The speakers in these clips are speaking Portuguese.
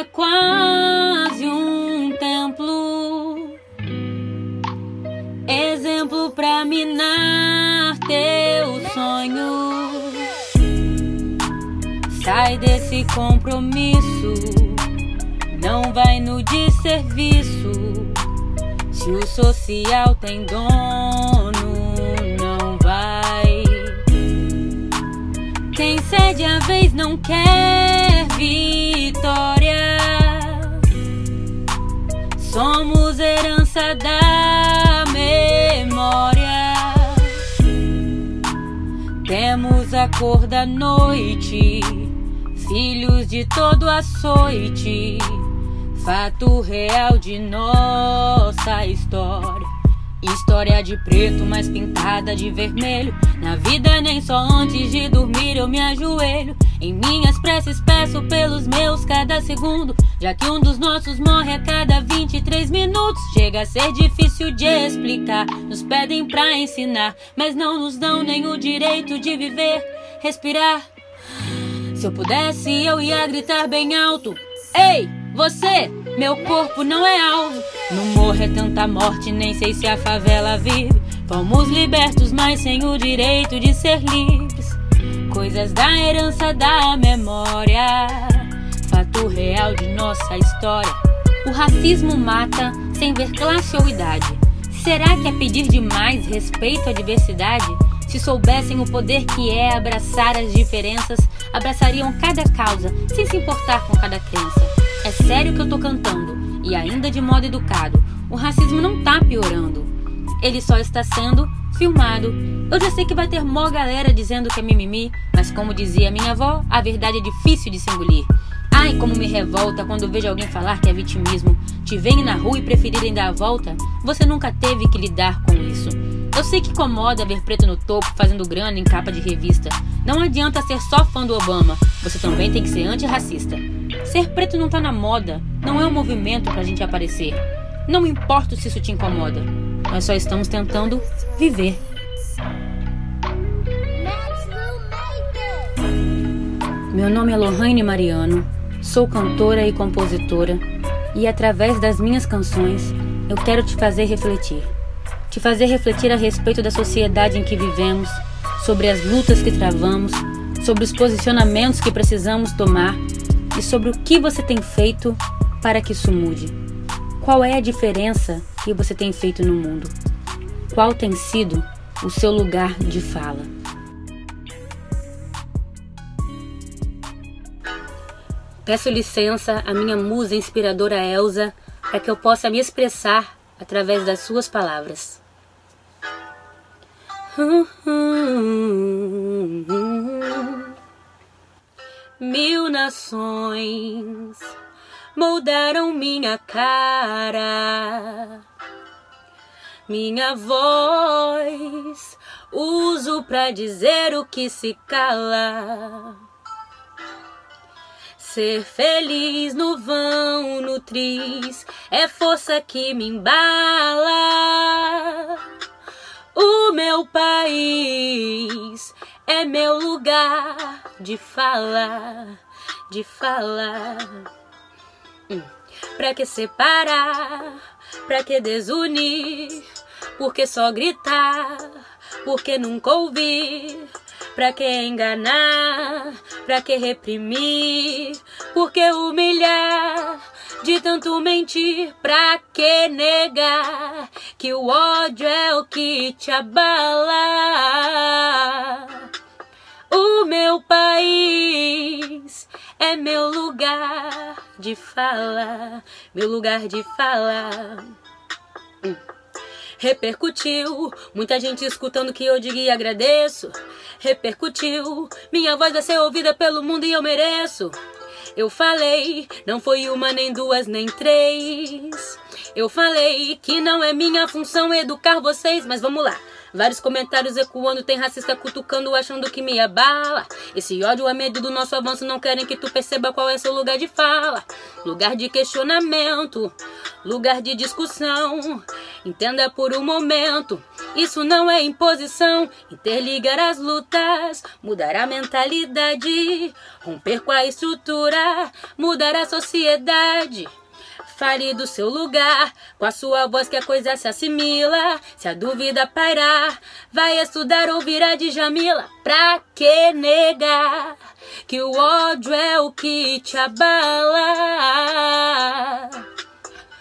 é quase um templo. Exemplo pra minar teu sonho. Sai desse compromisso. Não vai no desserviço. Se o social tem dono, não vai. Quem cede a vez não quer herança da memória. Temos a cor da noite, filhos de todo açoite. Fato real de nossa história. História de preto, mas pintada de vermelho. Na vida, nem só antes de dormir eu me ajoelho. Em minhas preces peço pelos meus cada segundo. Já que um dos nossos morre a cada 23 minutos. Chega a ser difícil de explicar. Nos pedem pra ensinar, mas não nos dão nem o direito de viver, respirar. Se eu pudesse, eu ia gritar bem alto. Ei, você, meu corpo não é alvo. No morro é tanta morte, nem sei se a favela vive. Fomos libertos, mas sem o direito de ser livres. Coisas da herança da memória. Fato real de nossa história. O racismo mata sem ver classe ou idade. Será que é pedir demais respeito à diversidade? Se soubessem o poder que é abraçar as diferenças, abraçariam cada causa, sem se importar com cada crença. É sério que eu tô cantando, e ainda de modo educado. O racismo não tá piorando, ele só está sendo filmado. Eu já sei que vai ter mó galera dizendo que é mimimi, mas como dizia minha avó, a verdade é difícil de se engolir. Ai, como me revolta quando vejo alguém falar que é vitimismo. Te veem na rua e preferirem dar a volta. Você nunca teve que lidar com isso. Eu sei que incomoda ver preto no topo fazendo grana em capa de revista. Não adianta ser só fã do Obama, você também tem que ser antirracista. Ser preto não tá na moda, não é um movimento pra gente aparecer. Não importa se isso te incomoda, nós só estamos tentando viver. Meu nome é Lohane Mariano, sou cantora e compositora, e através das minhas canções eu quero te fazer refletir. Te fazer refletir a respeito da sociedade em que vivemos, sobre as lutas que travamos, sobre os posicionamentos que precisamos tomar e sobre o que você tem feito para que isso mude. Qual é a diferença que você tem feito no mundo? Qual tem sido o seu lugar de fala? Peço licença à minha musa inspiradora Elsa para que eu possa me expressar através das suas palavras. Mil nações moldaram minha cara, minha voz uso pra dizer o que se cala. Ser feliz no vão, no tris, é força que me embala. O meu país é meu lugar de fala, de fala. Hum. Pra que separar? Pra que desunir? Por que só gritar? Por que nunca ouvir? Pra que enganar? Pra que reprimir? Por que humilhar? De tanto mentir, pra que negar? Que o ódio é o que te abala. O meu país é meu lugar de fala, meu lugar de fala. Hum. Repercutiu, muita gente escutando que eu digo e agradeço. Repercutiu, minha voz vai ser ouvida pelo mundo e eu mereço. Eu falei, não foi uma, nem duas, nem três. Eu falei que não é minha função educar vocês, mas vamos lá. Vários comentários ecoando, tem racista cutucando, achando que me abala. Esse ódio é medo do nosso avanço, não querem que tu perceba qual é seu lugar de fala. Lugar de questionamento, lugar de discussão. Entenda por um momento, isso não é imposição. Interligar as lutas, mudar a mentalidade, romper com a estrutura, mudar a sociedade. Fale do seu lugar, com a sua voz que a coisa se assimila. Se a dúvida pairar, vai estudar ou virar de Jamila. Pra que negar que o ódio é o que te abala?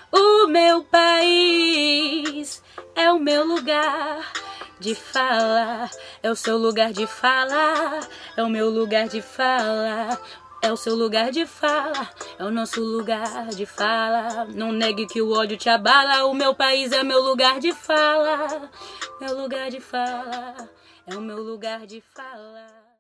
O meu país é o meu lugar de fala, é o seu lugar de fala, é o meu lugar de fala. É o seu lugar de fala, é o nosso lugar de fala. Não negue que o ódio te abala. O meu país é meu lugar de fala. Meu lugar de fala, é o meu lugar de fala.